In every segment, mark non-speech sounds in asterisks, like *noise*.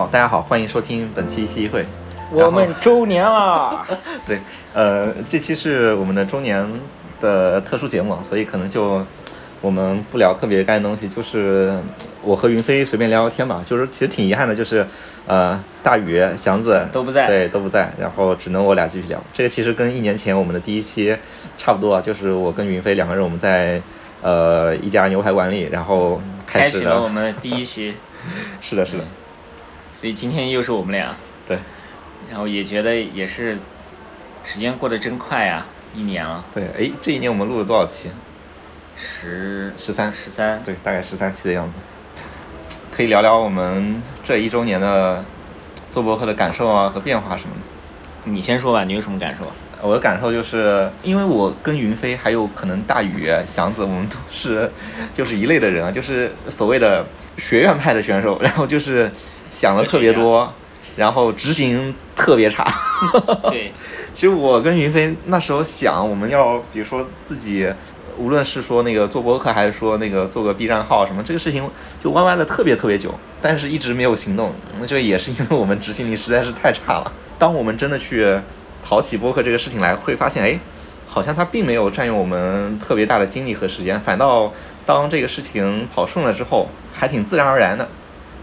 好，大家好，欢迎收听本期西会。我们周年了，*laughs* 对，呃，这期是我们的周年的特殊节目，所以可能就我们不聊特别干的东西，就是我和云飞随便聊聊天吧。就是其实挺遗憾的，就是呃，大宇、祥子都不在对，都不在，然后只能我俩继续聊。这个其实跟一年前我们的第一期差不多啊，就是我跟云飞两个人我们在呃一家牛排馆里，然后开始启了我们的第一期，*laughs* 是的，是的，所以今天又是我们俩，对，然后也觉得也是时间过得真快呀，一年了，对，哎，这一年我们录了多少期？十十三，十三，对，大概十三期的样子。可以聊聊我们这一周年的做博客的感受啊和变化什么的。你先说吧，你有什么感受？我的感受就是，因为我跟云飞还有可能大宇、祥子，我们都是就是一类的人啊，就是所谓的学院派的选手，然后就是想的特别多，然后执行特别差。对，*laughs* 其实我跟云飞那时候想，我们要比如说自己，无论是说那个做博客，还是说那个做个 B 站号什么，这个事情就歪歪了特别特别久，但是一直没有行动。那这也是因为我们执行力实在是太差了。当我们真的去淘起播客这个事情来，会发现，哎，好像它并没有占用我们特别大的精力和时间，反倒当这个事情跑顺了之后，还挺自然而然的。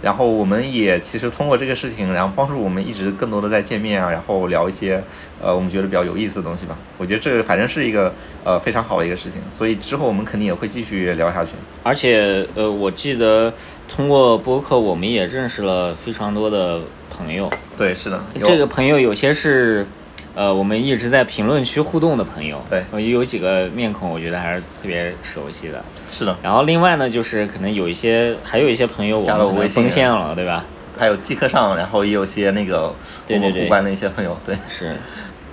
然后我们也其实通过这个事情，然后帮助我们一直更多的在见面啊，然后聊一些呃我们觉得比较有意思的东西吧。我觉得这个反正是一个呃非常好的一个事情，所以之后我们肯定也会继续聊下去。而且呃，我记得通过播客，我们也认识了非常多的朋友。对，是的，这个朋友有些是，呃，我们一直在评论区互动的朋友，对我有几个面孔，我觉得还是特别熟悉的。是的，然后另外呢，就是可能有一些，还有一些朋友我加了们可能我微信封线了，对吧？还有即刻上，然后也有些那个对对对我们互关的一些朋友，对，是，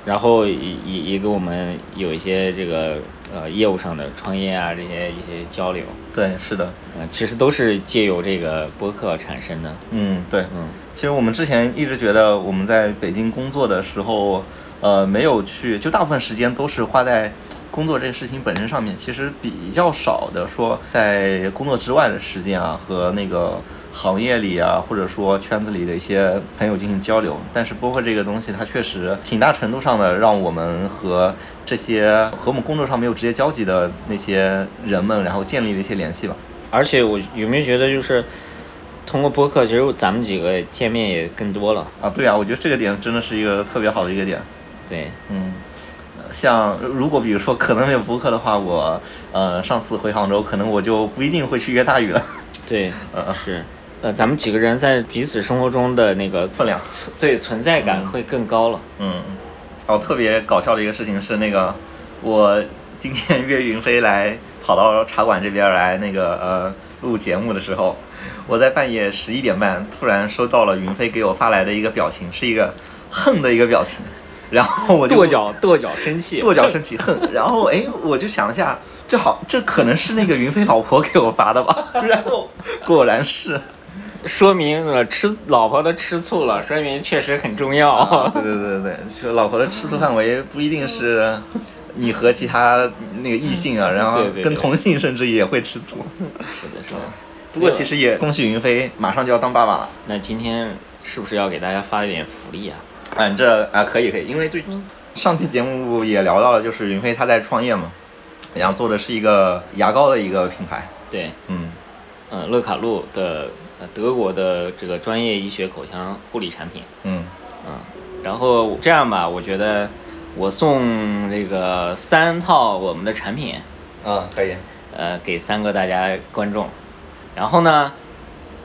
然后也也也给我们有一些这个呃业务上的创业啊这些一些交流，对，是的，呃，其实都是借由这个播客产生的。嗯，对，嗯，其实我们之前一直觉得我们在北京工作的时候，呃，没有去，就大部分时间都是花在工作这个事情本身上面，其实比较少的说在工作之外的时间啊，和那个行业里啊，或者说圈子里的一些朋友进行交流。但是播客这个东西，它确实挺大程度上的让我们和这些和我们工作上没有直接交集的那些人们，然后建立了一些联系吧。而且我有没有觉得就是通过播客，其实咱们几个见面也更多了。啊，对啊，我觉得这个点真的是一个特别好的一个点。对，嗯，呃像如果比如说可能没有播客的话，我呃上次回杭州，可能我就不一定会去约大宇了。对，呃，是，呃，咱们几个人在彼此生活中的那个分量，存对存在感会更高了。嗯，哦，特别搞笑的一个事情是那个我今天 *laughs* 约云飞来跑到茶馆这边来那个呃录节目的时候，我在半夜十一点半突然收到了云飞给我发来的一个表情，是一个恨的一个表情，然后我就跺脚跺脚生气，跺脚生 *laughs* 气恨，然后哎，我就想了下，这好，这可能是那个云飞老婆给我发的吧？*laughs* 然后果然是，说明了吃老婆的吃醋了，说明确实很重要。*laughs* 啊，对对对对对，说老婆的吃醋范围不一定是你和其他那个异性啊，然后跟同性甚至也会吃醋。是的，是的。不过其实也恭喜云飞马上就要当爸爸了，那今天是不是要给大家发一点福利啊？嗯，这啊可以可以，因为最上期节目也聊到了，就是云飞他在创业嘛，然后做的是一个牙膏的一个品牌，对，嗯。嗯，乐卡路的呃德国的这个专业医学口腔护理产品，嗯，嗯，然后这样吧，我觉得我送这个三套我们的产品，嗯，可以。呃，给三个大家观众，然后呢，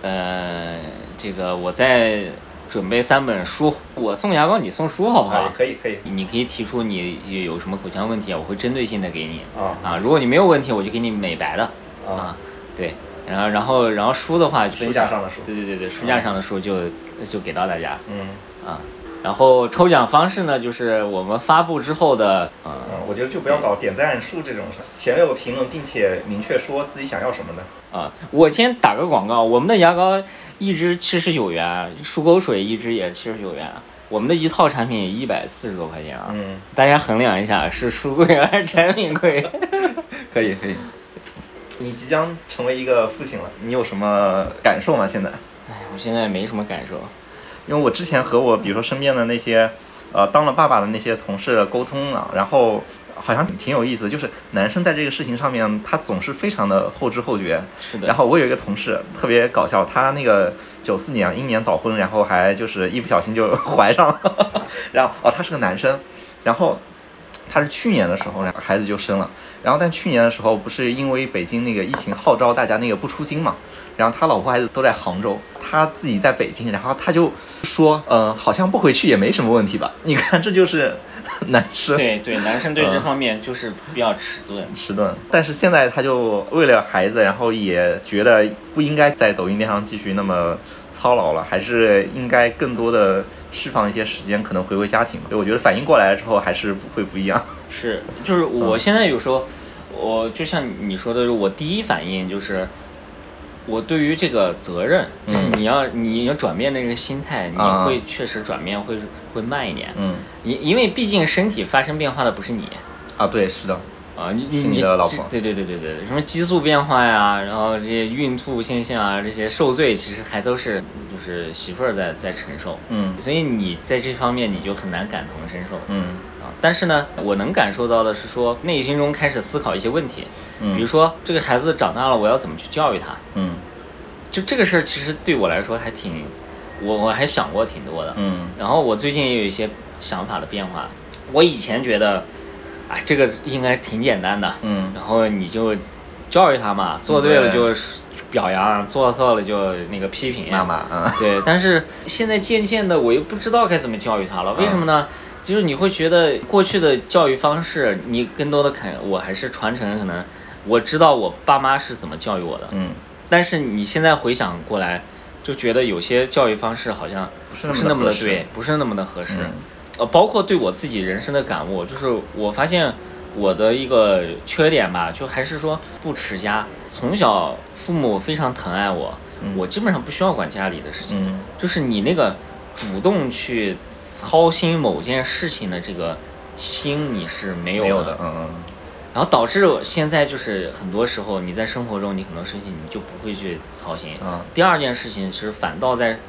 呃，这个我再准备三本书，我送牙膏，你送书好不好？啊，可以可以。你可以提出你有什么口腔问题啊，我会针对性的给你啊啊。如果你没有问题，我就给你美白的啊啊。对，然后然后然后书的话，书架上的书对对对对，书架上的书就就给到大家嗯啊。然后抽奖方式呢，就是我们发布之后的，呃，嗯，我觉得就不要搞点赞数这种事，前六个评论，并且明确说自己想要什么的。啊，我先打个广告，我们的牙膏一支七十九元，漱口水一支也七十九元，我们的一套产品一百四十多块钱啊，嗯，大家衡量一下是书贵还是产品贵。*laughs* 可以可以。你即将成为一个父亲了，你有什么感受吗？现在？哎，我现在没什么感受，因为我之前和我比如说身边的那些呃当了爸爸的那些同事沟通啊，然后。好像挺有意思，就是男生在这个事情上面，他总是非常的后知后觉。是的。然后我有一个同事特别搞笑，他那个九四年英年早婚，然后还就是一不小心就怀上了。*laughs* 然后哦，他是个男生，然后他是去年的时候，然后孩子就生了。然后但去年的时候，不是因为北京那个疫情号召大家那个不出京嘛？然后他老婆孩子都在杭州，他自己在北京，然后他就说，嗯，好像不回去也没什么问题吧？你看，这就是。男生对对，男生对这方面就是比较迟钝，迟钝。但是现在他就为了孩子，然后也觉得不应该在抖音电商继续那么操劳了，还是应该更多的释放一些时间，可能回归家庭。所以我觉得反应过来了之后还是会不一样。*laughs* 是，就是我现在有时候，我就像你说的，我第一反应就是。我对于这个责任，就是你要你要转变那个心态，你会确实转变会会慢一点。嗯，因因为毕竟身体发生变化的不是你。啊，对，是的。啊，你你你的老婆。对对对对对，什么激素变化呀，然后这些孕吐现象啊，这些受罪，其实还都是就是媳妇儿在在承受。嗯。所以你在这方面你就很难感同身受。嗯。啊，但是呢，我能感受到的是说内心中开始思考一些问题。嗯，比如说这个孩子长大了，我要怎么去教育他？嗯，就这个事儿，其实对我来说还挺，我我还想过挺多的。嗯，然后我最近也有一些想法的变化。我以前觉得，哎，这个应该挺简单的。嗯，然后你就教育他嘛，做对了就表扬，做错了就那个批评。妈妈，嗯，对。但是现在渐渐的，我又不知道该怎么教育他了。为什么呢？就是你会觉得过去的教育方式，你更多的可能我还是传承可能。我知道我爸妈是怎么教育我的，嗯，但是你现在回想过来，就觉得有些教育方式好像不是那么的对，不是那么的合适。呃，包括对我自己人生的感悟，就是我发现我的一个缺点吧，就还是说不持家。从小父母非常疼爱我，我基本上不需要管家里的事情，就是你那个主动去操心某件事情的这个心，你是没有的，嗯嗯。然后导致现在就是很多时候你在生活中你很多事情你就不会去操心。嗯。第二件事情其实反倒在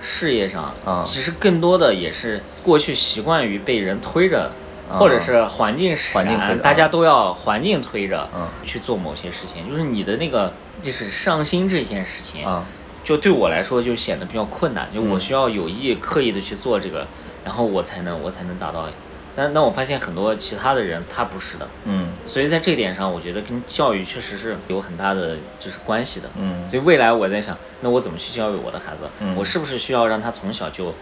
事业上，嗯，其实更多的也是过去习惯于被人推着，或者是环境使然，大家都要环境推着，嗯，去做某些事情。就是你的那个就是上心这件事情，啊，就对我来说就显得比较困难，就我需要有意刻意的去做这个，然后我才能我才能达到。但那我发现很多其他的人他不是的，嗯，所以在这点上，我觉得跟教育确实是有很大的就是关系的，嗯，所以未来我在想，那我怎么去教育我的孩子？嗯，我是不是需要让他从小就。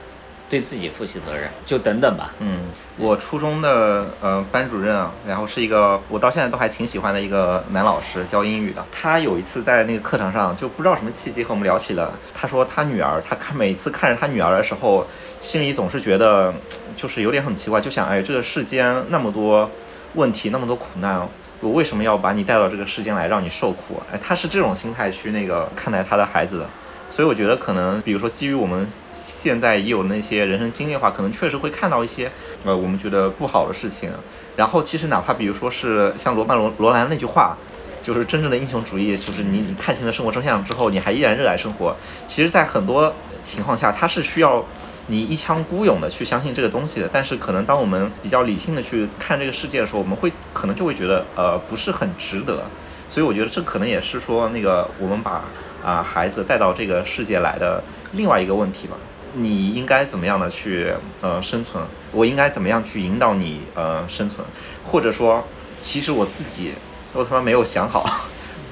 对自己负起责任，就等等吧。嗯，我初中的呃班主任，然后是一个我到现在都还挺喜欢的一个男老师，教英语的。他有一次在那个课堂上，就不知道什么契机和我们聊起了。他说他女儿，他看每次看着他女儿的时候，心里总是觉得就是有点很奇怪，就想哎，这个世间那么多问题，那么多苦难，我为什么要把你带到这个世间来让你受苦？哎，他是这种心态去那个看待他的孩子的。所以我觉得可能，比如说基于我们现在已有那些人生经历的话，可能确实会看到一些，呃，我们觉得不好的事情。然后其实哪怕比如说是像罗曼罗罗兰那句话，就是真正的英雄主义，就是你你看清了生活真相之后，你还依然热爱生活。其实，在很多情况下，它是需要你一腔孤勇的去相信这个东西的。但是可能当我们比较理性的去看这个世界的时候，我们会可能就会觉得，呃，不是很值得。所以我觉得这可能也是说那个我们把。啊，孩子带到这个世界来的另外一个问题吧，你应该怎么样的去呃生存？我应该怎么样去引导你呃生存？或者说，其实我自己都他妈没有想好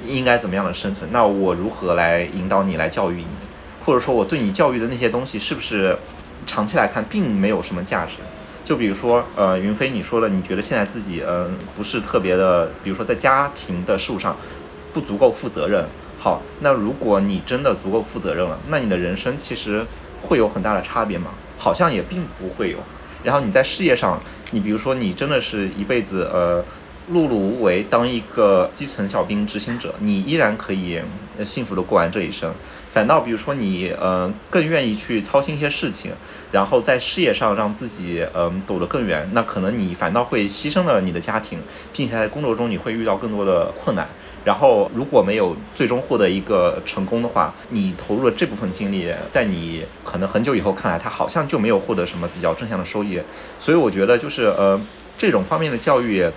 应该怎么样的生存？那我如何来引导你来教育你？或者说，我对你教育的那些东西是不是长期来看并没有什么价值？就比如说，呃，云飞，你说了，你觉得现在自己嗯不是特别的，比如说在家庭的事务上不足够负责任。好，那如果你真的足够负责任了，那你的人生其实会有很大的差别吗？好像也并不会有。然后你在事业上，你比如说你真的是一辈子呃碌碌无为，当一个基层小兵执行者，你依然可以幸福的过完这一生。反倒比如说你呃更愿意去操心一些事情，然后在事业上让自己嗯走得更远，那可能你反倒会牺牲了你的家庭，并且在工作中你会遇到更多的困难。然后如果没有最终获得一个成功的话，你投入了这部分精力，在你可能很久以后看来，它好像就没有获得什么比较正向的收益。所以我觉得就是呃这种方面的教育，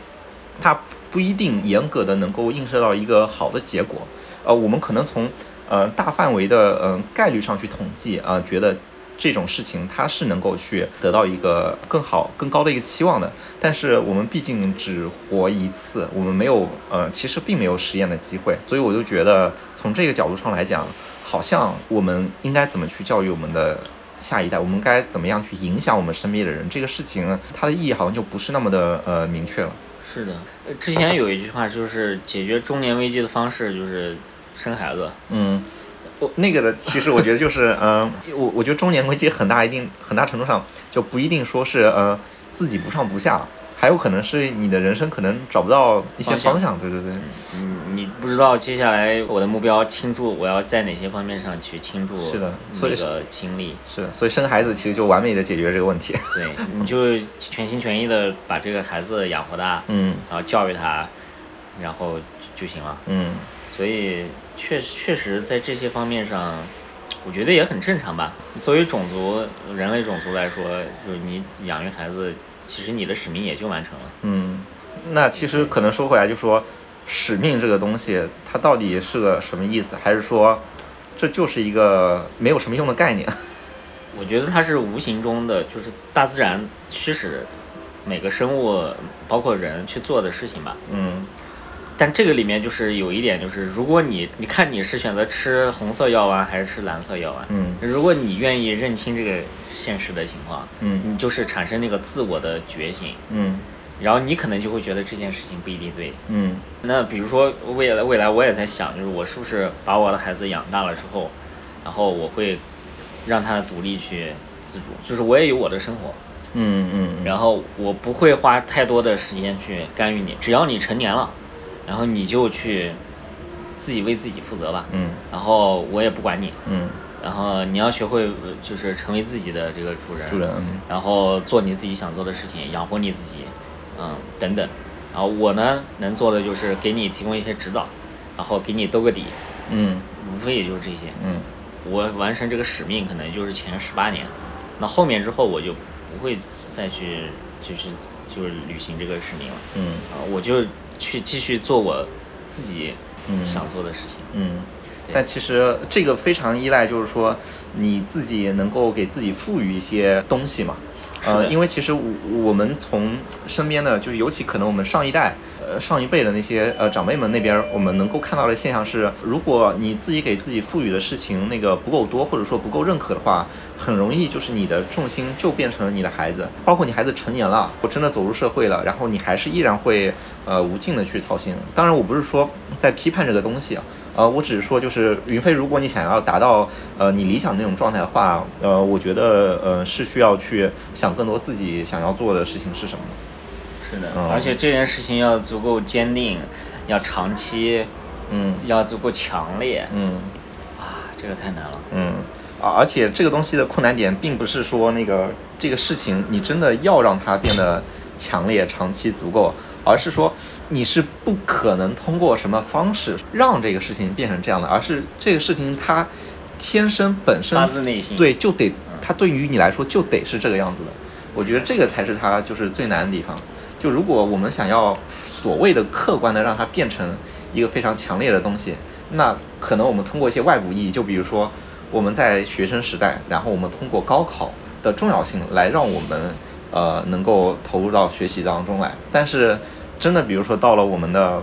它不一定严格的能够映射到一个好的结果。呃，我们可能从呃大范围的嗯概率上去统计啊，觉得。这种事情它是能够去得到一个更好、更高的一个期望的，但是我们毕竟只活一次，我们没有呃，其实并没有实验的机会，所以我就觉得从这个角度上来讲，好像我们应该怎么去教育我们的下一代，我们该怎么样去影响我们身边的人，这个事情它的意义好像就不是那么的呃明确了。是的，之前有一句话就是解决中年危机的方式就是生孩子。嗯。我那个的，其实我觉得就是，嗯，我我觉得中年危机很大一定很大程度上就不一定说是，呃，自己不上不下，还有可能是你的人生可能找不到一些方向，对对对，嗯，你不知道接下来我的目标倾注，我要在哪些方面上去倾注，是的，所以精力，是的，所以生孩子其实就完美的解决这个问题，对，你就全心全意的把这个孩子养活大，嗯，然后教育他，然后就行了，嗯，所以。确实，确实在这些方面上，我觉得也很正常吧。作为种族，人类种族来说，就是你养育孩子，其实你的使命也就完成了。嗯，那其实可能说回来，就说使命这个东西，它到底是个什么意思？还是说，这就是一个没有什么用的概念？*laughs* 我觉得它是无形中的，就是大自然驱使每个生物，包括人去做的事情吧。嗯。但这个里面就是有一点，就是如果你你看你是选择吃红色药丸还是吃蓝色药丸，嗯，如果你愿意认清这个现实的情况，嗯，你就是产生那个自我的觉醒，嗯，然后你可能就会觉得这件事情不一定对，嗯，那比如说未来未来我也在想，就是我是不是把我的孩子养大了之后，然后我会让他独立去自主，就是我也有我的生活，嗯嗯，然后我不会花太多的时间去干预你，只要你成年了。然后你就去自己为自己负责吧，嗯，然后我也不管你，嗯，然后你要学会就是成为自己的这个主人，主人，然后做你自己想做的事情，养活你自己，嗯，等等，然后我呢能做的就是给你提供一些指导，然后给你兜个底，嗯，无非也就是这些，嗯，我完成这个使命可能就是前十八年，那后面之后我就不会再去就是就是履行这个使命了，嗯，啊，我就。去继续做我自己想做的事情。嗯，但其实这个非常依赖，就是说你自己能够给自己赋予一些东西嘛。呃，因为其实我我们从身边的，就是尤其可能我们上一代。呃，上一辈的那些呃长辈们那边，我们能够看到的现象是，如果你自己给自己赋予的事情那个不够多，或者说不够认可的话，很容易就是你的重心就变成了你的孩子，包括你孩子成年了，我真的走入社会了，然后你还是依然会呃无尽的去操心。当然，我不是说在批判这个东西啊，呃，我只是说就是云飞，如果你想要达到呃你理想那种状态的话，呃，我觉得呃是需要去想更多自己想要做的事情是什么。是的，而且这件事情要足够坚定，要长期，嗯，要足够强烈，嗯，啊，这个太难了，嗯，啊，而且这个东西的困难点并不是说那个这个事情你真的要让它变得强烈、长期足够，而是说你是不可能通过什么方式让这个事情变成这样的，而是这个事情它天生本身发自内心，对，就得它对于你来说就得是这个样子的，我觉得这个才是它就是最难的地方。就如果我们想要所谓的客观的让它变成一个非常强烈的东西，那可能我们通过一些外部意义，就比如说我们在学生时代，然后我们通过高考的重要性来让我们呃能够投入到学习当中来。但是真的，比如说到了我们的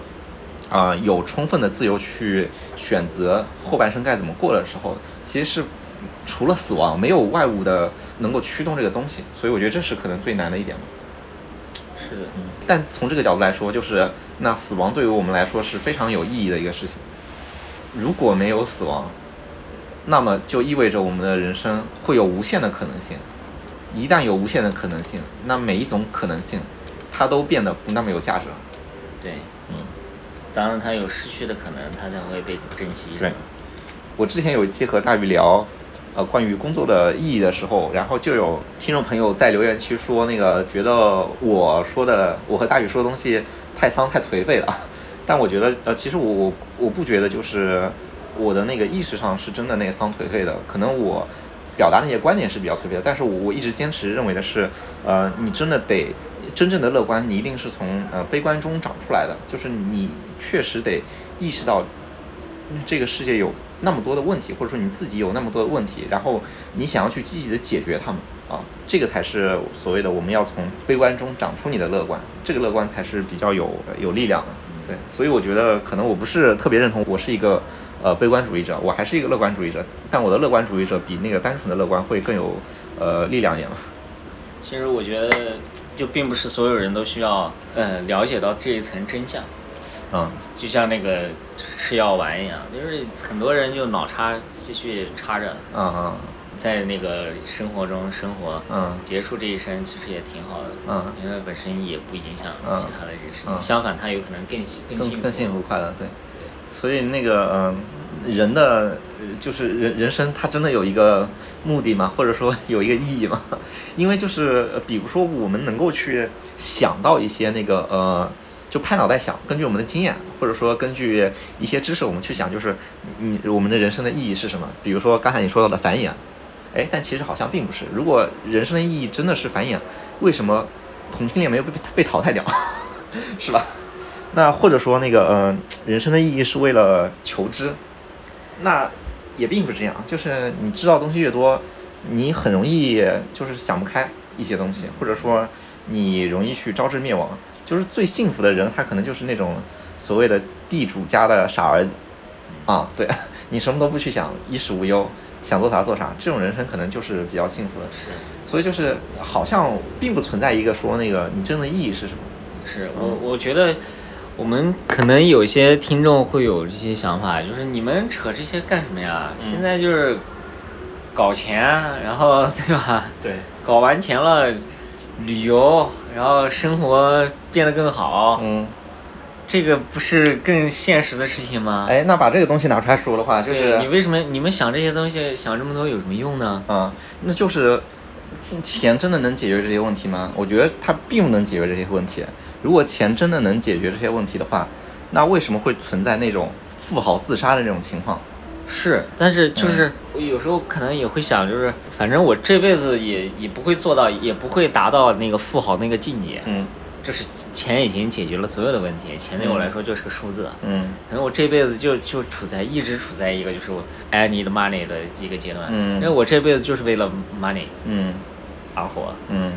啊有充分的自由去选择后半生该怎么过的时候，其实是除了死亡，没有外物的能够驱动这个东西。所以我觉得这是可能最难的一点。是的，嗯，但从这个角度来说，就是那死亡对于我们来说是非常有意义的一个事情。如果没有死亡，那么就意味着我们的人生会有无限的可能性。一旦有无限的可能性，那每一种可能性，它都变得不那么有价值了。对，嗯，当然它有失去的可能，它才会被珍惜。对，我之前有一期和大宇聊。呃，关于工作的意义的时候，然后就有听众朋友在留言区说，那个觉得我说的，我和大宇说的东西太丧太颓废了，*laughs* 但我觉得呃，其实我我我不觉得就是我的那个意识上是真的那个丧颓废的，可能我表达那些观点是比较特别的，但是我我一直坚持认为的是，呃，你真的得真正的乐观，你一定是从呃悲观中长出来的，就是你确实得意识到这个世界有那么多的问题，或者说你自己有那么多的问题，然后你想要去积极的解决它们啊，这个才是所谓的我们要从悲观中长出你的乐观，这个乐观才是比较有有力量的。对，所以我觉得可能我不是特别认同，我是一个呃悲观主义者，我还是一个乐观主义者，但我的乐观主义者比那个单纯的乐观会更有呃力量一点嘛。其实我觉得，就并不是所有人都需要呃了解到这一层真相，嗯，就像那个吃吃药丸一样，就是很多人就脑插继续插着，嗯嗯。在那个生活中生活，嗯。结束这一生其实也挺好的，嗯。因为本身也不影响嗯。其他的人生，嗯。相反，他有可能更更更幸福快乐，对。所以那个嗯、人的就是人人生，它真的有一个目的吗？或者说有一个意义吗？*laughs* 因为就是呃比如说我们能够去想到一些那个呃。就拍脑袋想，根据我们的经验，或者说根据一些知识，我们去想，就是你我们的人生的意义是什么？比如说刚才你说到的繁衍，哎，但其实好像并不是。如果人生的意义真的是繁衍，为什么同性恋没有被被淘汰掉？*laughs* 是吧？那或者说那个呃，人生的意义是为了求知，那也并不是这样。就是你知道东西越多，你很容易就是想不开一些东西，或者说你容易去招致灭亡。就是最幸福的人，他可能就是那种所谓的地主家的傻儿子啊，对 *laughs* 你什么都不去想，衣食无忧，想做啥做啥，这种人生可能就是比较幸福的。是所以就是好像并不存在一个说那个你真的意义是什么。是我我觉得我们可能有些听众会有这些想法，就是你们扯这些干什么呀？嗯现在就是搞钱，然后对吧？对，搞完钱了，旅游，然后生活变得更好，嗯，这个不是更现实的事情吗？哎，那把这个东西拿出来说的话，就是你为什么你们想这些东西想这么多有什么用呢？啊、那就是钱真的能解决这些问题吗？我觉得它并不能解决这些问题。如果钱真的能解决这些问题的话，那为什么会存在那种富豪自杀的这种情况？是，但是就是我有时候可能也会想，就是反正我这辈子也也不会做到，也不会达到那个富豪那个境界。嗯就是钱已经解决了所有的问题，钱对我来说就是个数字。嗯可能我这辈子就就处在一直处在一个就是我 I need money 的一个阶段，嗯因为我这辈子就是为了 money 嗯阿火。嗯，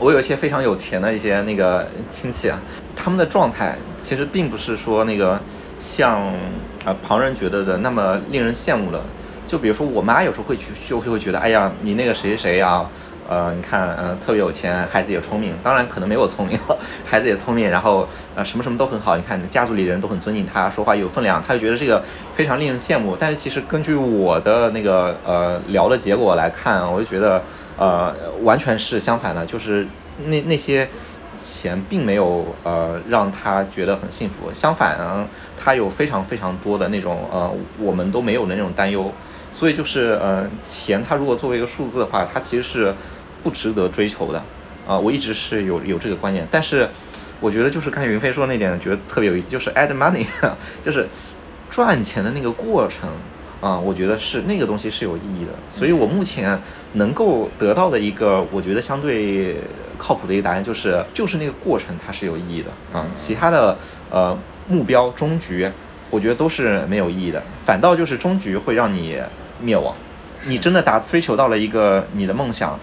我有一些非常有钱的一些那个亲戚啊，他们的状态其实并不是说那个像啊、旁人觉得的那么令人羡慕的。就比如说我妈有时候会去就会会觉得，哎呀，你那个谁谁谁啊。呃，你看，呃，特别有钱，孩子也聪明，当然可能没我聪明，*laughs* 孩子也聪明，然后呃，什么什么都很好。你看，家族里人都很尊敬他，说话有分量，他就觉得这个非常令人羡慕。但是其实根据我的那个呃聊的结果来看，我就觉得呃完全是相反的，就是那那些钱并没有呃让他觉得很幸福，相反呢，他有非常非常多的那种呃我们都没有的那种担忧。所以就是呃，钱它如果作为一个数字的话，它其实是不值得追求的。啊、我一直是有有这个观念，但是我觉得就是刚才云飞说的那点，觉得特别有意思，就是 add money，*laughs* 就是赚钱的那个过程啊、我觉得是那个东西是有意义的。所以我目前能够得到的一个，我觉得相对靠谱的一个答案就是，就是那个过程它是有意义的啊、其他的呃目标终局。我觉得都是没有意义的，反倒就是终局会让你灭亡。你真的达追求到了一个你的梦想，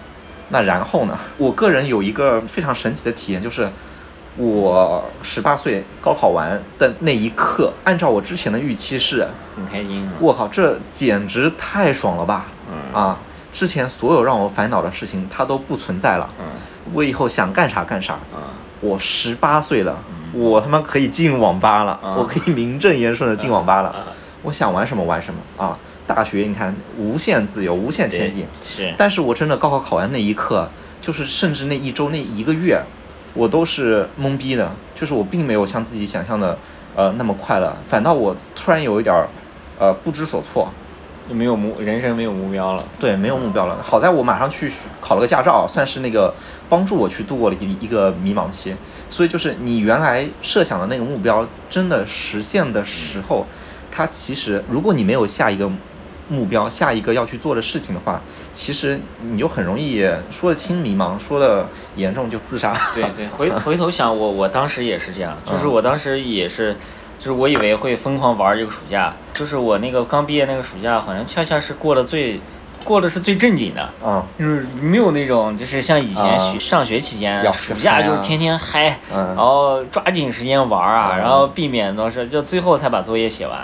那然后呢？我个人有一个非常神奇的体验，就是我十八岁高考完的那一刻，按照我之前的预期是，很开心啊！我靠，这简直太爽了吧！嗯啊，之前所有让我烦恼的事情，它都不存在了。嗯我以后想干啥干啥。啊我十八岁了，我他妈可以进网吧了，啊我可以名正言顺的进网吧了。啊我想玩什么玩什么啊！大学你看，无限自由，无限前进。是，但是我真的高考考完那一刻，就是甚至那一周那一个月，我都是懵逼的，就是我并没有像自己想象的呃那么快乐，反倒我突然有一点儿呃不知所措，就没有目人生没有目标了。对，没有目标了。好在我马上去考了个驾照，算是那个帮助我去度过了一一个迷茫期。所以就是你原来设想的那个目标真的实现的时候，它其实如果你没有下一个目标，下一个要去做的事情的话，其实你就很容易说的轻迷茫，说的严重就自杀。*laughs* 对对，回 *laughs* 回头想，我我当时也是这样，就是我当时也是。就是我以为会疯狂玩这个暑假，就是我那个刚毕业那个暑假，好像恰恰是过得最，过的是最正经的，嗯，就是没有那种就是像以前学上学期间，暑假就是天天嗨，然后抓紧时间玩啊，然后避免都是就最后才把作业写完。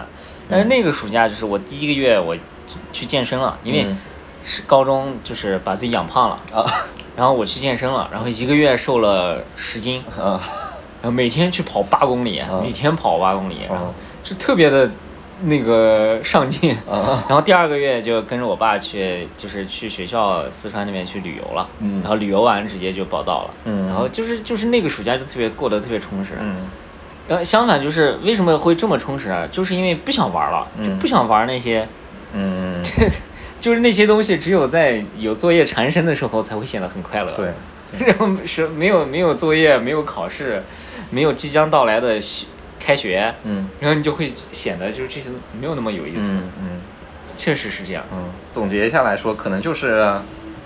但是那个暑假就是我第一个月我去健身了，因为是高中就是把自己养胖了啊，然后我去健身了，然后一个月瘦了十斤啊。然后每天去跑八公里，每天跑八公里，然后就特别的，那个上进。*laughs* 然后第二个月就跟着我爸去，就是去学校四川那边去旅游了。然后旅游完直接就报到了。然后就是就是那个暑假就特别过得特别充实。然后相反就是为什么会这么充实啊？就是因为不想玩了，就不想玩那些，嗯，*laughs* 就是那些东西只有在有作业缠身的时候才会显得很快乐。对，*laughs* 然后是没有没有作业，没有考试。没有即将到来的开学，嗯，然后你就会显得就是这些没有那么有意思，嗯，确实是这样，嗯，总结一下来说，可能就是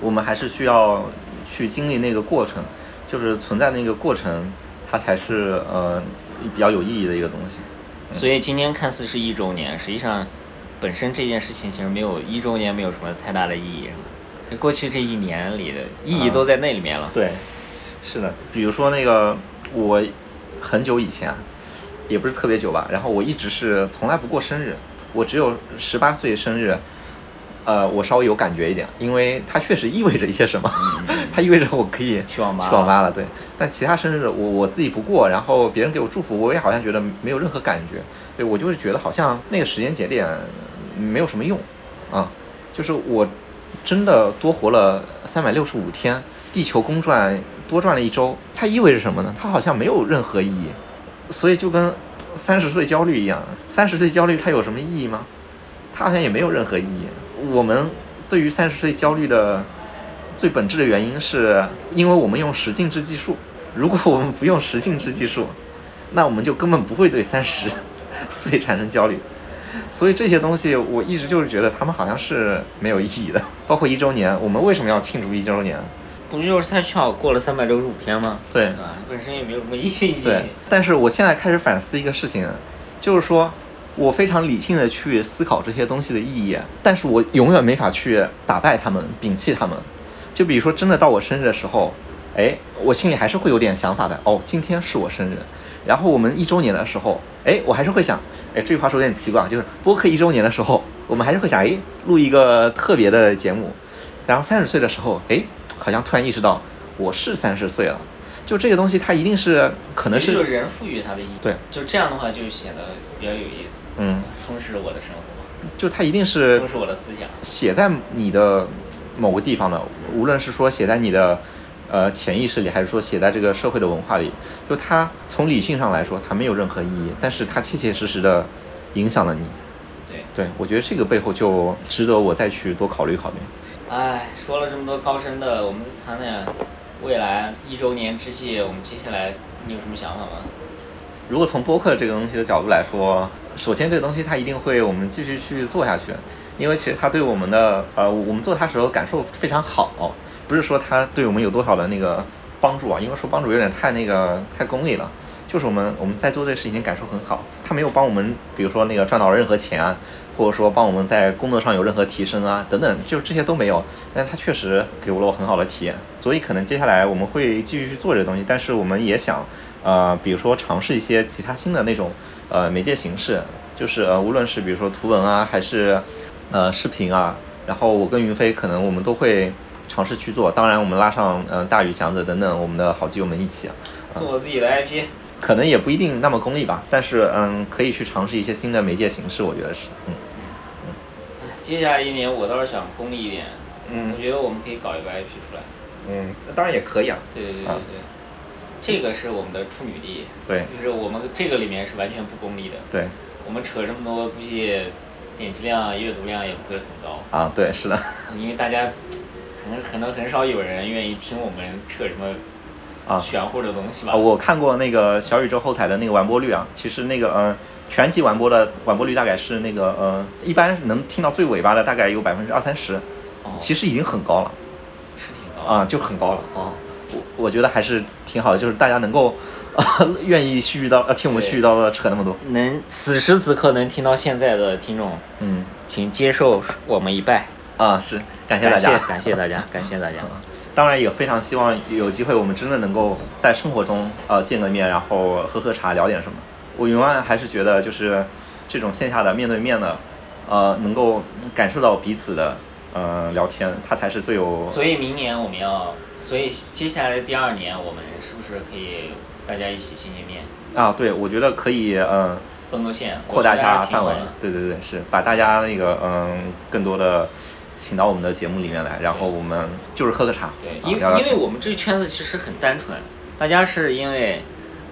我们还是需要去经历那个过程，就是存在那个过程，它才是呃比较有意义的一个东西。所以今天看似是一周年，实际上本身这件事情其实没有一周年没有什么太大的意义，过去这一年里的意义都在那里面了。对，是的，比如说那个我。很久以前，也不是特别久吧。然后我一直是从来不过生日，我只有十八岁生日，呃，我稍微有感觉一点，因为它确实意味着一些什么。它意味着我可以去网吧去网吧了。对，但其他生日我我自己不过，然后别人给我祝福，我也好像觉得没有任何感觉。对我就是觉得好像那个时间节点没有什么用啊，就是我真的多活了三百六十五天，地球公转。多转了一周，它意味着什么呢？它好像没有任何意义，所以就跟三十岁焦虑一样，三十岁焦虑它有什么意义吗？它好像也没有任何意义。我们对于三十岁焦虑的最本质的原因，是因为我们用十进制计数。如果我们不用十进制计数，那我们就根本不会对三十 *laughs* 岁产生焦虑。所以这些东西，我一直就是觉得他们好像是没有意义的。*laughs* 包括一周年，我们为什么要庆祝一周年？不就是恰巧过了三百六十五天吗？对，啊，本身也没有什么意义。对，但是我现在开始反思一个事情，就是说我非常理性的去思考这些东西的意义，但是我永远没法去打败他们，摒弃他们。就比如说，真的到我生日的时候，哎，我心里还是会有点想法的。哦，今天是我生日。然后我们一周年的时候，哎，我还是会想，哎，这句话说有点奇怪，就是播客一周年的时候，我们还是会想，哎，录一个特别的节目。然后三十岁的时候，哎。好像突然意识到我是三十岁了，就这个东西它一定是可能是就人赋予它的意义，对，就这样的话就显得比较有意思，嗯，充实我的生活，就它一定是充实我的思想，写在你的某个地方的，无论是说写在你的呃潜意识里，还是说写在这个社会的文化里，就它从理性上来说它没有任何意义，但是它切切实实的影响了你，对，对我觉得这个背后就值得我再去多考虑考虑。哎，说了这么多高深的，我们谈谈未来一周年之际，我们接下来你有什么想法吗？如果从播客这个东西的角度来说，首先这个东西它一定会我们继续去做下去，因为其实它对我们的呃，我们做它时候感受非常好，不是说它对我们有多少的那个帮助啊，因为说帮助有点太那个太功利了。就是我们我们在做这个事情感受很好，他没有帮我们，比如说那个赚到任何钱啊，或者说帮我们在工作上有任何提升啊，等等，就这些都没有。但是他确实给了我很好的体验，所以可能接下来我们会继续去做这个东西，但是我们也想，呃，比如说尝试一些其他新的那种呃媒介形式，就是呃无论是比如说图文啊，还是呃视频啊，然后我跟云飞可能我们都会尝试去做。当然，我们拉上嗯大宇祥子等等我们的好基友们一起，做自己的 IP。可能也不一定那么功利吧，但是嗯，可以去尝试一些新的媒介形式，我觉得是，嗯嗯。接下来一年我倒是想功利一点，嗯，我觉得我们可以搞一个 IP 出来，嗯，当然也可以啊，对对对对对，这个是我们的处女地，对，就是我们这个里面是完全不功利的，对，我们扯这么多估计点击量、阅读量也不会很高，啊，对，是的，因为大家很可能很少有人愿意听我们扯什么啊玄乎的东西吧。啊，我看过那个小宇宙后台的那个完播率啊，其实那个呃全集完播的完播率大概是那个呃一般能听到最尾巴的大概有百分之二三十，哦其实已经很高了是挺高啊，就很高了。哦，我我觉得还是挺好的，就是大家能够啊 *laughs* 愿意絮絮叨呃听我们絮絮叨叨扯那么多，能此时此刻能听到现在的听众，嗯请接受我们一拜，啊是感谢大家，感谢大家，感谢 *laughs* 大家。当然也非常希望有机会我们真的能够在生活中呃见个面，然后喝喝茶聊点什么。我永远还是觉得就是这种线下的面对面的，呃能够感受到彼此的呃聊天，它才是最有所以明年我们要，所以接下来的第二年我们是不是可以大家一起见见面，啊对，我觉得可以呃奔个线，扩大一下范围。对对对，是把大家那个嗯更多的请到我们的节目里面来，然后我们就是喝个茶，对，啊因为因为我们这个圈子其实很单纯，大家是因为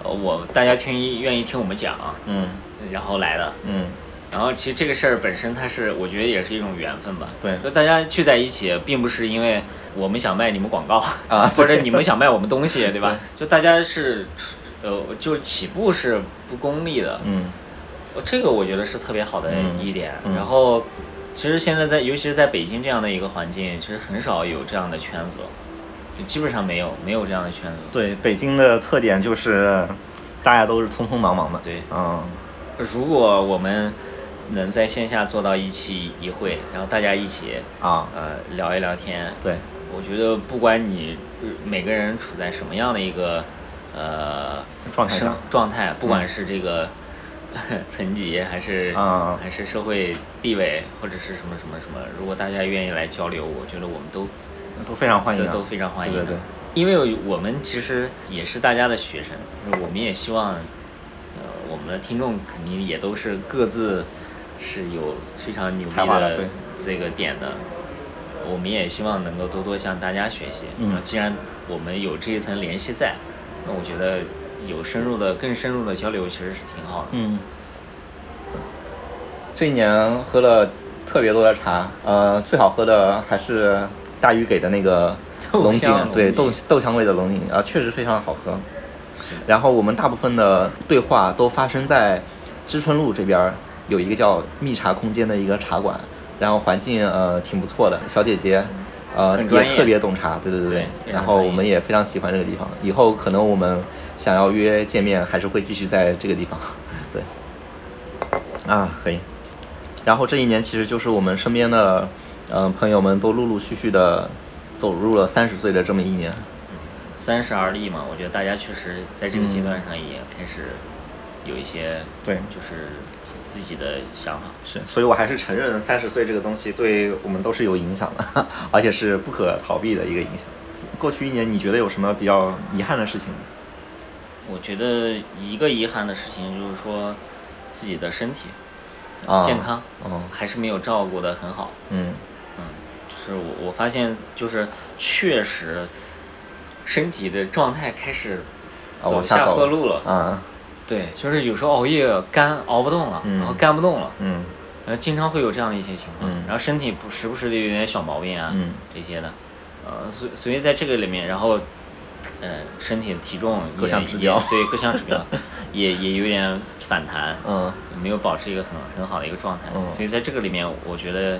呃我大家听愿意听我们讲，嗯。然后来的。嗯。然后其实这个事儿本身它是我觉得也是一种缘分吧。对。就大家聚在一起，并不是因为我们想卖你们广告啊 *laughs* 或者你们想卖我们东西，*laughs* 对吧？就大家是呃就起步是不功利的，嗯。呃这个我觉得是特别好的嗯。一点。嗯。然后，其实现在在，尤其是在北京这样的一个环境，其实很少有这样的圈子，就基本上没有，没有这样的圈子。对，北京的特点就是大家都是匆匆忙忙的，对。嗯。如果我们能在线下做到一期一会，然后大家一起啊。呃聊一聊天，对，我觉得不管你呃每个人处在什么样的一个呃状态上。状态，不管是这个 *laughs* 层级还是、啊还是社会地位，或者是什么什么什么，如果大家愿意来交流，我觉得我们都都非常欢迎、啊，都都非常欢迎的。对对对，因为我们其实也是大家的学生，我们也希望，呃，我们的听众肯定也都是各自是有非常牛逼的这个点的，我们也希望能够多多向大家学习。嗯呃既然我们有这一层联系在，那我觉得有深入的、更深入的交流其实是挺好的。嗯，这一年喝了特别多的茶，呃，最好喝的还是大鱼给的那个 *laughs* 龙井对豆豆香味的龙井啊，确实非常好喝。然后我们大部分的对话都发生在知春路这边，有一个叫蜜茶空间的一个茶馆，然后环境呃挺不错的，小姐姐呃也特别懂茶，对对对对然后我们也非常喜欢这个地方，以后可能我们想要约见面，还是会继续在这个地方，*laughs* 对。啊，可以。然后这一年其实就是我们身边的嗯、呃朋友们都陆陆续续的走入了三十岁的这么一年，三十而立嘛，我觉得大家确实在这个阶段上也开始有一些对就是自己的想法。是，所以我还是承认三十岁这个东西对我们都是有影响的，*laughs* 而且是不可逃避的一个影响。过去一年，你觉得有什么比较遗憾的事情？我觉得一个遗憾的事情就是说自己的身体啊，健康，嗯，还是没有照顾得很好。嗯嗯，就是我我发现就是确实身体的状态开始走下坡路了。啊，对，就是有时候熬夜干熬不动了，嗯。然后干不动了，嗯。呃，经常会有这样的一些情况，嗯。然后身体不时不时的有点小毛病啊，嗯。这些的，呃，所以所以在这个里面，然后，呃，身体的体重各也项指标也对各项指标也也有点反弹，嗯。没有保持一个很很好的一个状态，嗯。所以在这个里面，我觉得，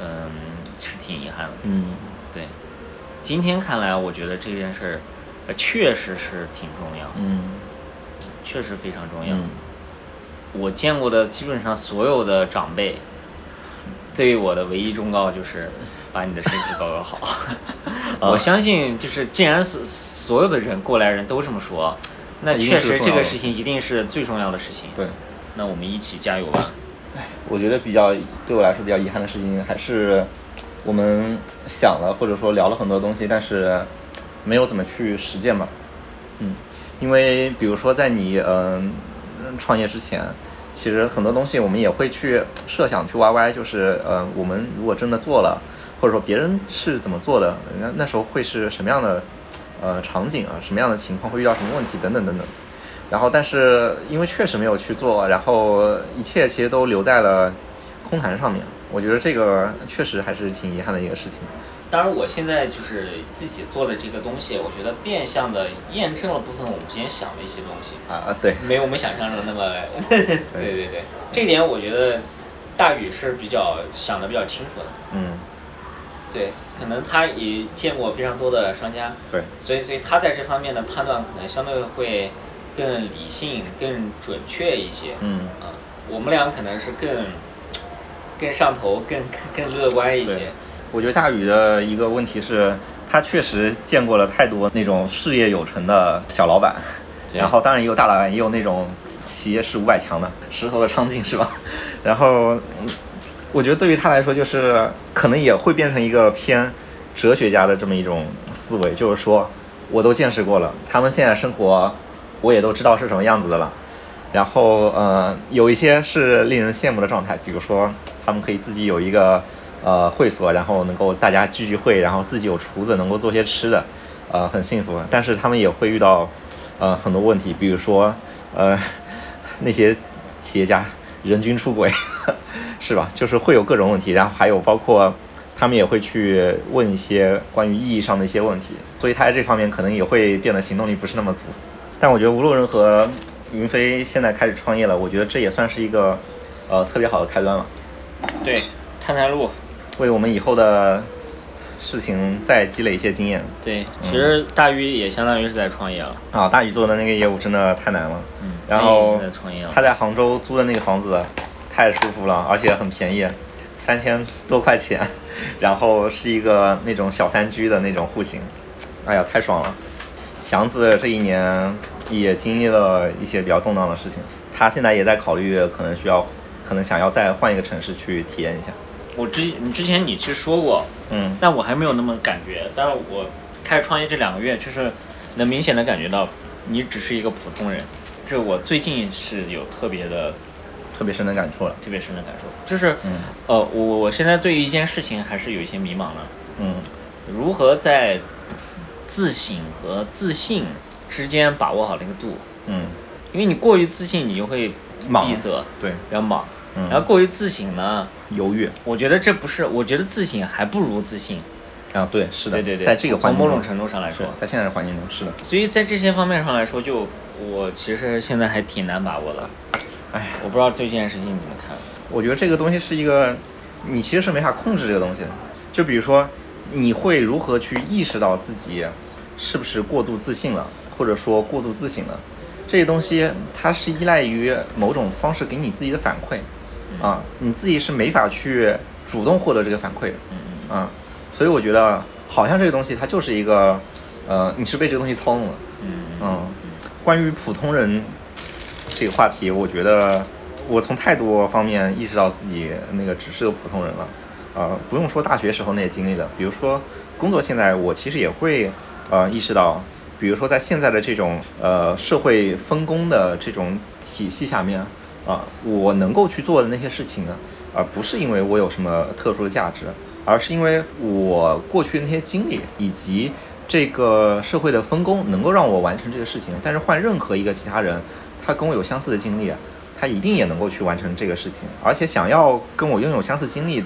嗯，是挺遗憾的。嗯。对，今天看来，我觉得这件事确实是挺重要，嗯确实非常重要。嗯我见过的基本上所有的长辈，对我的唯一忠告就是 *laughs* 把你的身体搞搞好。*laughs* 啊我相信，就是既然所所有的人过来人都这么说，那确实这个事情一定是最重要的事情。对。那我们一起加油吧。我觉得比较对我来说比较遗憾的事情，还是我们想了或者说聊了很多东西，但是没有怎么去实践吧。嗯，因为比如说在你嗯、创业之前，其实很多东西我们也会去设想去 YY，就是呃我们如果真的做了，或者说别人是怎么做的，那那时候会是什么样的呃场景啊，什么样的情况会遇到什么问题等等等等。然后，但是因为确实没有去做，然后一切其实都留在了空谈上面，我觉得这个确实还是挺遗憾的一个事情。当然，我现在就是自己做的这个东西，我觉得变相的验证了部分我们之前想的一些东西啊，对，没有我们想象中那么，*laughs* *laughs* 对。对对，这点我觉得大宇是比较想的比较清楚的。嗯，对，可能他也见过非常多的商家，对，所以所以他在这方面的判断可能相对会更理性、更准确一些。嗯，啊，我们俩可能是更更上头、更更乐观一些。我觉得大宇的一个问题是，他确实见过了太多那种事业有成的小老板，然后当然也有大老板，也有那种企业是五百强的石头的场景，是吧？*laughs* 然后，我觉得对于他来说，就是可能也会变成一个偏哲学家的这么一种思维，就是说，我都见识过了，他们现在生活，我也都知道是什么样子的了。然后，呃，有一些是令人羡慕的状态，比如说，他们可以自己有一个。呃，会所，然后能够大家聚聚会，然后自己有厨子，能够做些吃的，呃，很幸福。但是他们也会遇到，呃，很多问题，比如说，呃，那些企业家人均出轨，*laughs* 是吧？就是会有各种问题。然后还有包括，他们也会去问一些关于意义上的一些问题，所以他在这方面可能也会变得行动力不是那么足。但我觉得无论如何，云飞现在开始创业了，我觉得这也算是一个，呃，特别好的开端了。对，探探路。为我们以后的事情再积累一些经验。对，其实大鱼也相当于是在创业了。啊，大鱼做的那个业务真的太难了。嗯。然后他在杭州租的那个房子太舒服了，而且很便宜，三千多块钱，*laughs* 然后是一个那种小三居的那种户型。哎呀，太爽了！祥子这一年也经历了一些比较动荡的事情，他现在也在考虑，可能需要，可能想要再换一个城市去体验一下。我之你之前你其实说过，嗯，但我还没有那么感觉。但是我开始创业这两个月，就是能明显的感觉到你只是一个普通人。这我最近是有特别的、特别深的感触了，特别深的感受。就是，呃，我我现在对于一件事情还是有一些迷茫了。嗯，如何在自省和自信之间把握好那个度？嗯，因为你过于自信，你就会闭塞，对，比较莽。然后过于自省呢，犹豫。我觉得这不是，我觉得自省还不如自信。啊，对，是的，对对对，在这个从某种程度上来说，在现在的环境中是的。所以在这些方面上来说，就我其实现在还挺难把握的。哎，我不知道这件事情你怎么看？我觉得这个东西是一个，你其实是没法控制这个东西的。就比如说，你会如何去意识到自己是不是过度自信了，或者说过度自省了？这些东西它是依赖于某种方式给你自己的反馈。啊，你自己是没法去主动获得这个反馈的，嗯嗯，啊，所以我觉得好像这个东西它就是一个，呃，你是被这个东西操纵了，嗯嗯，关于普通人这个话题，我觉得我从太多方面意识到自己那个只是个普通人了，啊，不用说大学时候那些经历的，比如说工作现在我其实也会呃意识到，比如说在现在的这种呃社会分工的这种体系下面。啊，我能够去做的那些事情呢，而不是因为我有什么特殊的价值，而是因为我过去的那些经历以及这个社会的分工能够让我完成这个事情。但是换任何一个其他人，他跟我有相似的经历，他一定也能够去完成这个事情。而且想要跟我拥有相似经历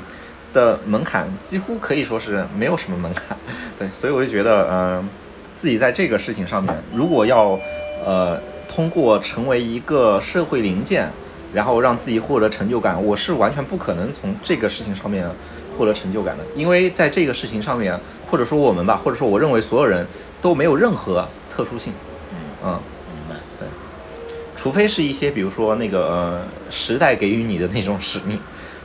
的门槛，几乎可以说是没有什么门槛。对，所以我就觉得，嗯，自己在这个事情上面，如果要，呃，通过成为一个社会零件。然后让自己获得成就感，我是完全不可能从这个事情上面获得成就感的，因为在这个事情上面，或者说我们吧，或者说我认为所有人都没有任何特殊性。嗯嗯，明白。对，除非是一些比如说那个呃时代给予你的那种使命，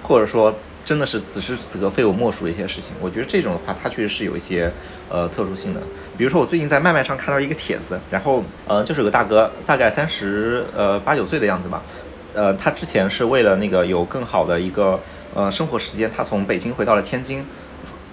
或者说真的是此时此刻非我莫属的一些事情，我觉得这种的话，它确实是有一些呃特殊性的。比如说我最近在麦麦上看到一个帖子，然后呃就是有个大哥，大概三十呃八九岁的样子吧。呃，他之前是为了那个有更好的一个呃生活时间，他从北京回到了天津，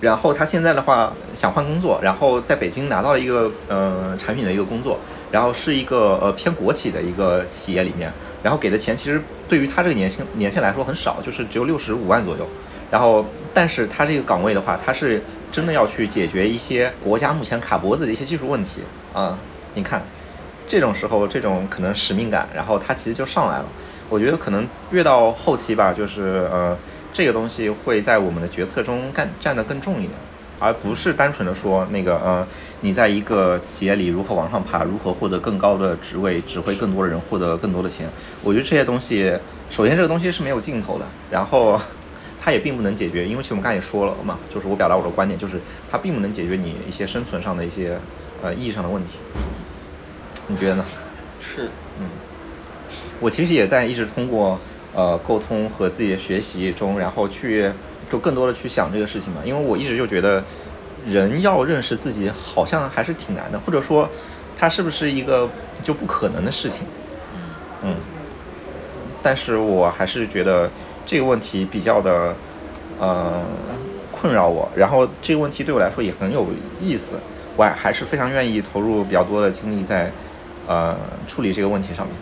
然后他现在的话想换工作，然后在北京拿到了一个呃产品的一个工作，然后是一个呃偏国企的一个企业里面，然后给的钱其实对于他这个年薪年限来说很少，就是只有六十五万左右，然后但是他这个岗位的话，他是真的要去解决一些国家目前卡脖子的一些技术问题啊，你看这种时候这种可能使命感，然后他其实就上来了。我觉得可能越到后期吧，就是呃，这个东西会在我们的决策中干占得更重一点，而不是单纯的说那个呃，你在一个企业里如何往上爬，如何获得更高的职位，指挥更多的人，获得更多的钱。我觉得这些东西，首先这个东西是没有尽头的，然后它也并不能解决，因为其实我们刚才也说了嘛，就是我表达我的观点，就是它并不能解决你一些生存上的一些呃意义上的问题。你觉得呢？是，嗯，我其实也在一直通过呃沟通和自己的学习中，然后去就更多的去想这个事情嘛，因为我一直就觉得人要认识自己好像还是挺难的，或者说它是不是一个就不可能的事情？嗯，但是我还是觉得这个问题比较的呃困扰我，然后这个问题对我来说也很有意思，我还还是非常愿意投入比较多的精力在呃处理这个问题上面。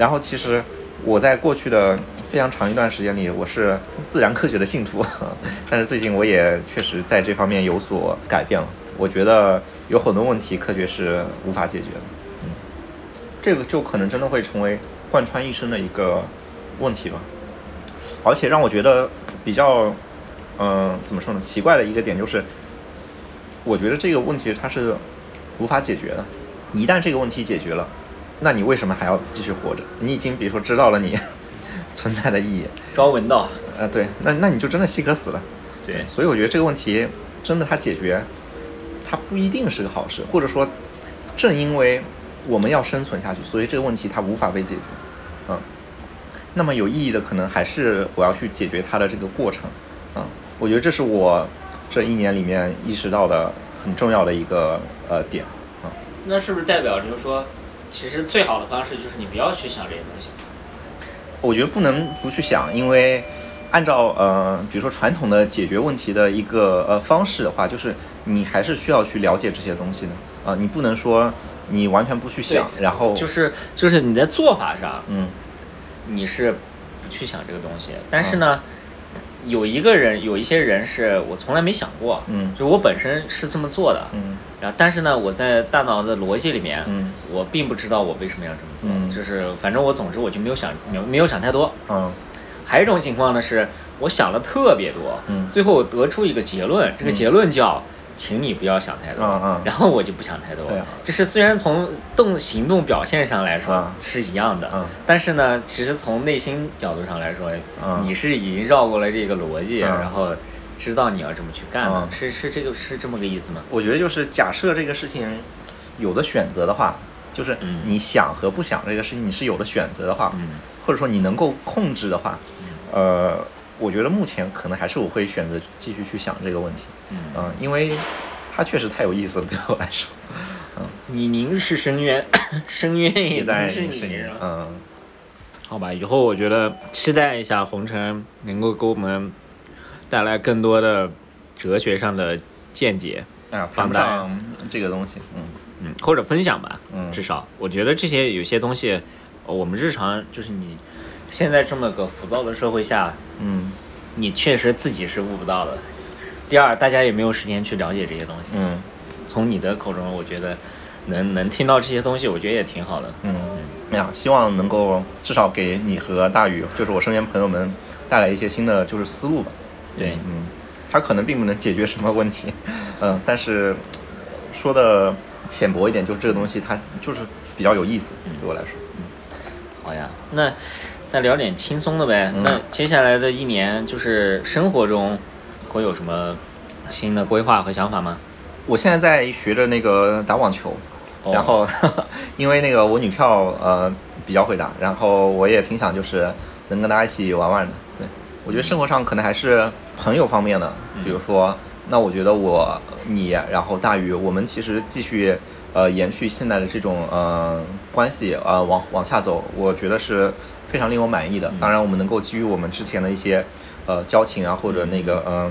然后其实我在过去的非常长一段时间里，我是自然科学的信徒，*laughs* 但是最近我也确实在这方面有所改变了。我觉得有很多问题科学是无法解决的，嗯，这个就可能真的会成为贯穿一生的一个问题吧。而且让我觉得比较，嗯、怎么说呢？奇怪的一个点就是，我觉得这个问题它是无法解决的。一旦这个问题解决了，那你为什么还要继续活着？你已经比如说知道了你 *laughs* 存在的意义，朝闻道。呃，对，那那你就真的稀可死了。对，所以我觉得这个问题真的它解决，它不一定是个好事，或者说，正因为我们要生存下去，所以这个问题它无法被解决。嗯，那么有意义的可能还是我要去解决它的这个过程。嗯，我觉得这是我这一年里面意识到的很重要的一个呃点。啊、那是不是代表就是说，其实最好的方式就是你不要去想这些东西？我觉得不能不去想，因为按照呃，比如说传统的解决问题的一个呃方式的话，就是你还是需要去了解这些东西的。啊、你不能说你完全不去想，然后就是就是你在做法上，嗯。你是不去想这个东西，但是呢，有一个人有一些人是我从来没想过，嗯。就我本身是这么做的，嗯。然后但是呢，我在大脑的逻辑里面，嗯。我并不知道我为什么要这么做，嗯。就是反正我总之我就没有想没有没有想太多。嗯。还有一种情况呢是，我想了特别多，嗯。最后得出一个结论，这个嗯。结论叫。请你不要想太多，嗯嗯然后我就不想太多。对啊。这是虽然从动行动表现上来说嗯是一样的，嗯但是呢，其实从内心角度上来说，嗯你是已经绕过了这个逻辑，嗯然后知道你要这么去干的，嗯是是这个是这么个意思吗？我觉得就是假设这个事情有的选择的话，就是嗯。你想和不想这个事情你是有的选择的话，嗯。或者说你能够控制的话，呃，我觉得目前可能还是我会选择继续去想这个问题，嗯。嗯、因为它确实太有意思了，对我来说，嗯。你凝视深渊，深渊也也在是你嗯。好吧，以后我觉得期待一下红尘能够给我们带来更多的哲学上的见解，啊，谈不上这个东西，嗯。嗯，或者分享吧，嗯。至少。我觉得这些有些东西，呃我们日常就是你现在这么个浮躁的社会下，嗯你确实自己是悟不到的。第二，大家也没有时间去了解这些东西。嗯从你的口中，我觉得能能听到这些东西，我觉得也挺好的。嗯，哎呀，希望能够至少给你和大宇，就是我身边朋友们带来一些新的就是思路吧。对嗯，他可能并不能解决什么问题，嗯，*laughs* 但是说的浅薄一点，就是这个东西它就是比较有意思，对我来说。嗯好呀，那再聊点轻松的呗。嗯那接下来的一年，就是生活中会有什么新的规划和想法吗？我现在在学着那个 *laughs* 打网球，哦然后 *laughs* 因为那个我女票呃比较会打，然后我也挺想就是能跟大家一起玩玩的。对，我觉得生活上可能还是朋友方面的，比如说，那我觉得我你然后大宇，我们其实继续呃延续现在的这种呃关系呃往往下走，我觉得是非常令我满意的。当然，我们能够基于我们之前的一些呃交情啊或者那个嗯。呃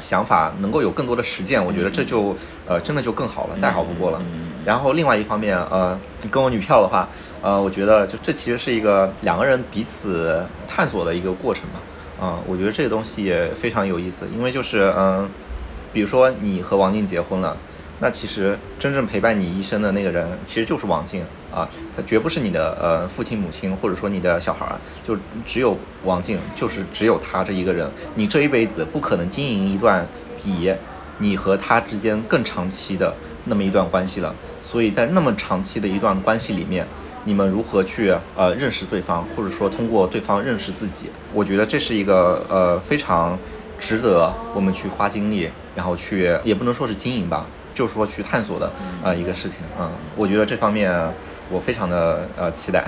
想法能够有更多的实践，我觉得这就呃真的就更好了，再好不过了。嗯然后另外一方面，呃，跟我女票的话，呃，我觉得就这其实是一个两个人彼此探索的一个过程吧。嗯、我觉得这个东西也非常有意思，因为就是嗯、比如说你和王静结婚了，那其实真正陪伴你一生的那个人，其实就是王静啊，他绝不是你的呃父亲母亲，或者说你的小孩儿，就只有王静，就是只有他这一个人，你这一辈子不可能经营一段比你和他之间更长期的那么一段关系了，所以在那么长期的一段关系里面。你们如何去呃认识对方，或者说通过对方认识自己？我觉得这是一个呃非常值得我们去花精力，然后去也不能说是经营吧，就说去探索的呃一个事情。嗯，我觉得这方面我非常的呃期待。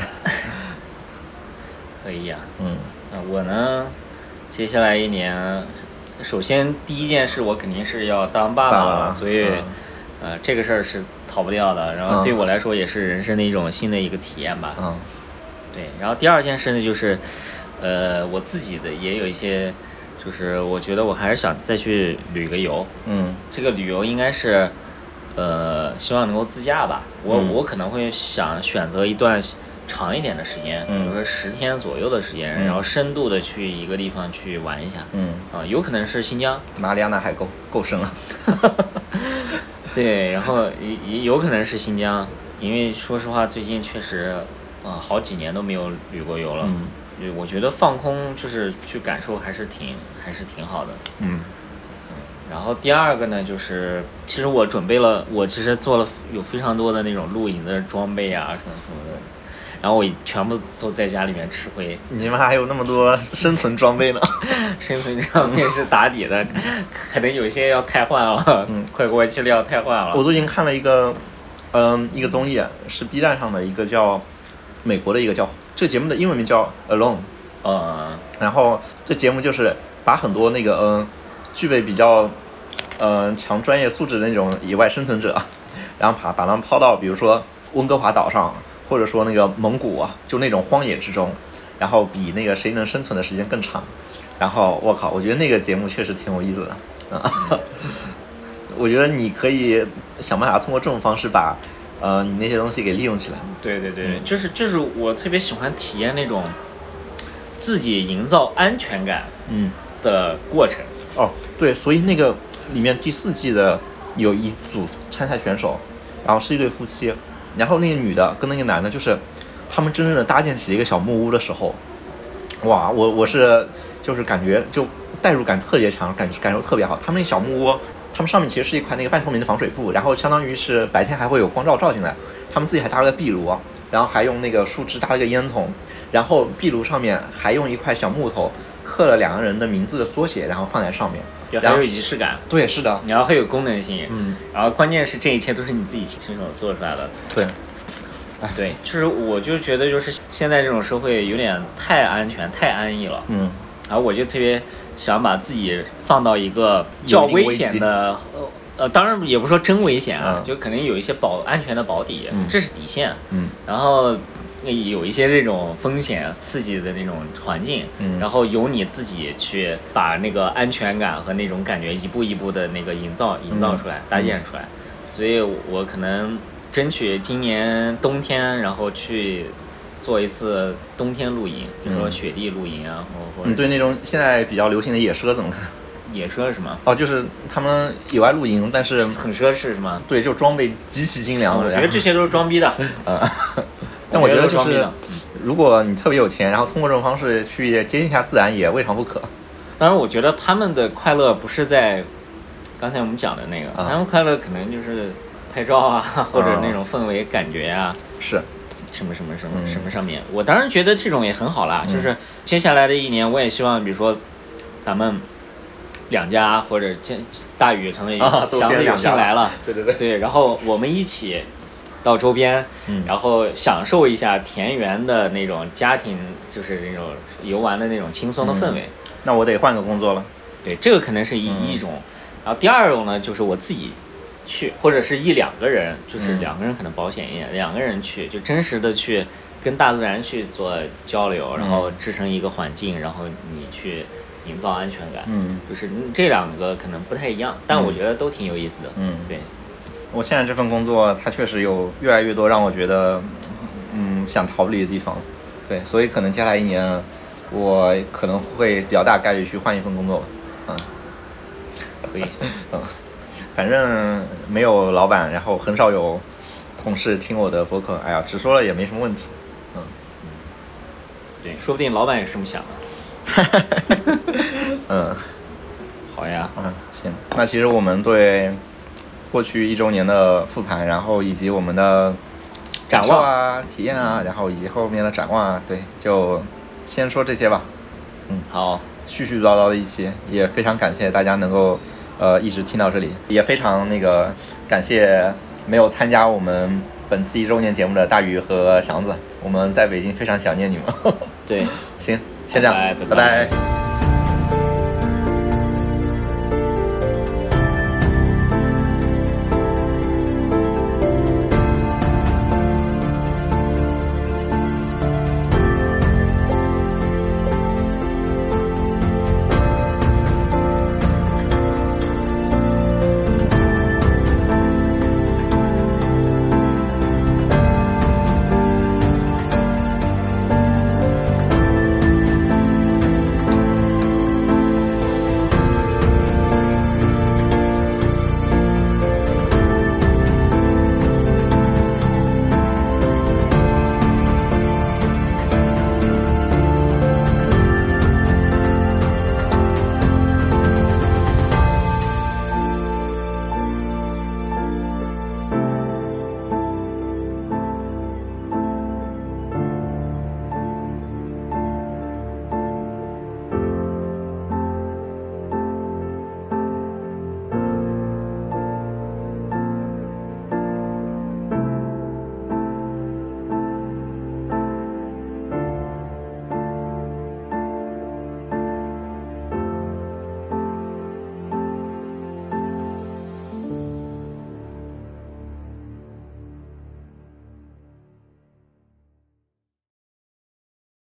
*laughs* 可以呀。嗯。那我呢？接下来一年，首先第一件事我肯定是要当爸爸了，所以。呃，这个事儿是逃不掉的，然后对我来说也是人生的一种新的一个体验吧。嗯，对。然后第二件事呢，就是，呃，我自己的也有一些，就是我觉得我还是想再去旅个游。嗯。这个旅游应该是，呃，希望能够自驾吧。我我可能会想选择一段长一点的时间，比如说十天左右的时间，然后深度的去一个地方去玩一下。嗯。啊，有可能是新疆。马里亚纳海沟够深了。*laughs* 对，然后也也有可能是新疆，因为说实话，最近确实，啊，好几年都没有旅过游了。嗯，我觉得放空就是去感受，还是挺还是挺好的。嗯，然后第二个呢，就是其实我准备了，我其实做了有非常多的那种露营的装备啊，什么什么的。然后我全部都在家里面吃灰。你们还有那么多生存装备呢？*laughs* 生存装备是打底的，*laughs* 可能有些要汰换了，嗯，快过期了要汰换了。我最近看了一个，嗯，一个综艺，是 B 站上的一个叫美国的一个叫这节目的英文名叫 Alone，嗯，然后这节目就是把很多那个嗯具备比较嗯强专业素质的那种野外生存者，*laughs* 然后把把他们抛到比如说温哥华岛上。或者说那个蒙古啊，就那种荒野之中，然后比那个谁能生存的时间更长，然后我靠，我觉得那个节目确实挺有意思的啊。*laughs* 我觉得你可以想办法通过这种方式把呃你那些东西给利用起来。对对对，就是就是我特别喜欢体验那种自己营造安全感嗯的过程。哦，对，所以那个里面第四季的有一组参赛选手，然后是一对夫妻。然后那个女的跟那个男的，就是他们真正的搭建起了一个小木屋的时候，哇，我我是就是感觉就代入感特别强，感感受特别好。他们那小木屋，他们上面其实是一块那个半透明的防水布，然后相当于是白天还会有光照照进来。他们自己还搭了个壁炉，然后还用那个树枝搭了个烟囱，然后壁炉上面还用一块小木头刻了两个人的名字的缩写，然后放在上面，很有仪式感。对，是的，然后很有功能性。嗯，然后关键是这一切都是你自己亲手做出来的。对，哎，对，就是我就觉得就是现在这种社会有点太安全、太安逸了。嗯，然后我就特别想把自己放到一个较危险的。呃，当然也不说真危险啊，就肯定有一些保安全的保底，这是底线。嗯，然后有一些这种风险刺激的那种环境，嗯，然后由你自己去把那个安全感和那种感觉一步一步的那个营造营造出来、搭建出来。所以我可能争取今年冬天，然后去做一次冬天露营，比如说雪地露营啊，或或。你对那种现在比较流行的野奢怎么看？野奢是吗？哦，就是他们野外露营，但是很奢侈是吗？对，就装备极其精良。我觉得这些都是装逼的。嗯，*laughs* 但我觉得就是，如果你特别有钱，然后通过这种方式去接近一下自然，也未尝不可。当然，我觉得他们的快乐不是在刚才我们讲的那个，他们快乐可能就是拍照啊，或者那种氛围感觉啊，是什么什么什么什么上面。我当然觉得这种也很好啦，就是接下来的一年，我也希望，比如说咱们。两家或者见大宇成为祥子有幸来了，对对对，对，然后我们一起到周边，然后享受一下田园的那种家庭，就是那种游玩的那种轻松的氛围。那我得换个工作了。对，这个可能是一一种，然后第二种呢，就是我自己去，或者是一两个人，就是两个人可能保险一点，两个人去就真实的去跟大自然去做交流，然后制成一个环境，然后你去。营造安全感，嗯，就是这两个可能不太一样，但我觉得都挺有意思的，嗯，对。我现在这份工作，它确实有越来越多让我觉得，嗯，想逃离的地方，对，所以可能接下来一年，我可能会比较大概率去换一份工作吧，嗯，可以，*laughs* 嗯，反正没有老板，然后很少有同事听我的播客，哎呀，直说了也没什么问题。嗯，对，说不定老板也是这么想的。*laughs* 嗯好呀，嗯，行。那其实我们对过去一周年的复盘，然后以及我们的展感受啊、体验啊，然后以及后面的展望啊，对，就先说这些吧。嗯，好，絮絮叨叨的一期，也非常感谢大家能够呃一直听到这里，也非常那个感谢没有参加我们本次一周年节目的大鱼和祥子，我们在北京非常想念你们。对。*laughs* 行，先这样，拜拜拜拜